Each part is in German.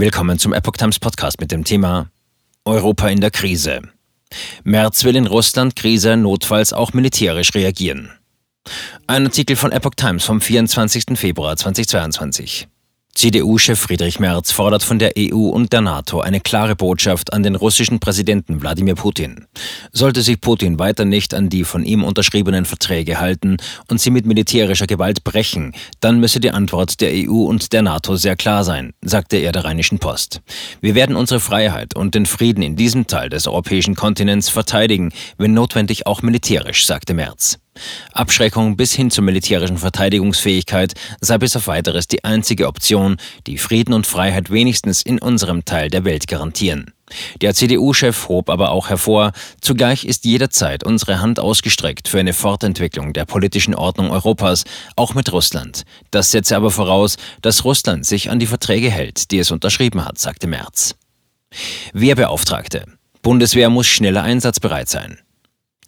Willkommen zum Epoch Times Podcast mit dem Thema Europa in der Krise. Merz will in Russland-Krise notfalls auch militärisch reagieren. Ein Artikel von Epoch Times vom 24. Februar 2022. CDU-Chef Friedrich Merz fordert von der EU und der NATO eine klare Botschaft an den russischen Präsidenten Wladimir Putin. Sollte sich Putin weiter nicht an die von ihm unterschriebenen Verträge halten und sie mit militärischer Gewalt brechen, dann müsse die Antwort der EU und der NATO sehr klar sein, sagte er der Rheinischen Post. Wir werden unsere Freiheit und den Frieden in diesem Teil des europäischen Kontinents verteidigen, wenn notwendig auch militärisch, sagte Merz. Abschreckung bis hin zur militärischen Verteidigungsfähigkeit sei bis auf weiteres die einzige Option, die Frieden und Freiheit wenigstens in unserem Teil der Welt garantieren. Der CDU-Chef hob aber auch hervor, zugleich ist jederzeit unsere Hand ausgestreckt für eine Fortentwicklung der politischen Ordnung Europas, auch mit Russland. Das setze aber voraus, dass Russland sich an die Verträge hält, die es unterschrieben hat, sagte Merz. Wehrbeauftragte. Bundeswehr muss schneller einsatzbereit sein.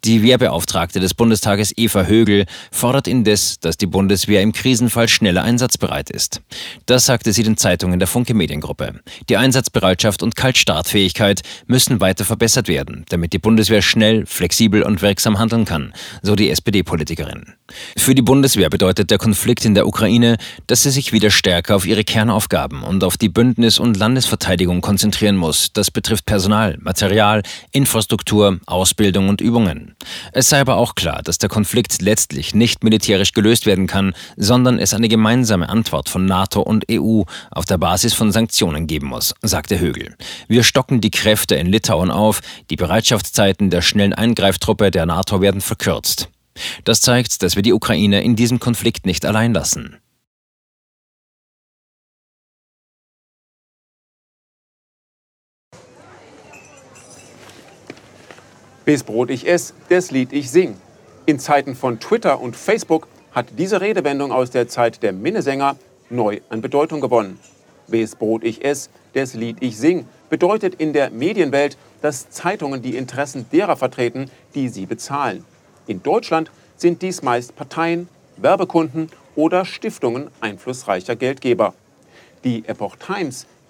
Die Wehrbeauftragte des Bundestages Eva Högel fordert indes, dass die Bundeswehr im Krisenfall schneller einsatzbereit ist. Das sagte sie den Zeitungen der Funke Mediengruppe. Die Einsatzbereitschaft und Kaltstartfähigkeit müssen weiter verbessert werden, damit die Bundeswehr schnell, flexibel und wirksam handeln kann, so die SPD-Politikerin. Für die Bundeswehr bedeutet der Konflikt in der Ukraine, dass sie sich wieder stärker auf ihre Kernaufgaben und auf die Bündnis- und Landesverteidigung konzentrieren muss. Das betrifft Personal, Material, Infrastruktur, Ausbildung und Übungen. Es sei aber auch klar, dass der Konflikt letztlich nicht militärisch gelöst werden kann, sondern es eine gemeinsame Antwort von NATO und EU auf der Basis von Sanktionen geben muss, sagte Högel. Wir stocken die Kräfte in Litauen auf, die Bereitschaftszeiten der schnellen Eingreiftruppe der NATO werden verkürzt. Das zeigt, dass wir die Ukraine in diesem Konflikt nicht allein lassen. Bis Brot ich ess, des Lied ich sing. In Zeiten von Twitter und Facebook hat diese Redewendung aus der Zeit der Minnesänger neu an Bedeutung gewonnen. Bis Brot ich ess, des Lied ich sing bedeutet in der Medienwelt, dass Zeitungen die Interessen derer vertreten, die sie bezahlen. In Deutschland sind dies meist Parteien, Werbekunden oder Stiftungen einflussreicher Geldgeber. Die Epoch Times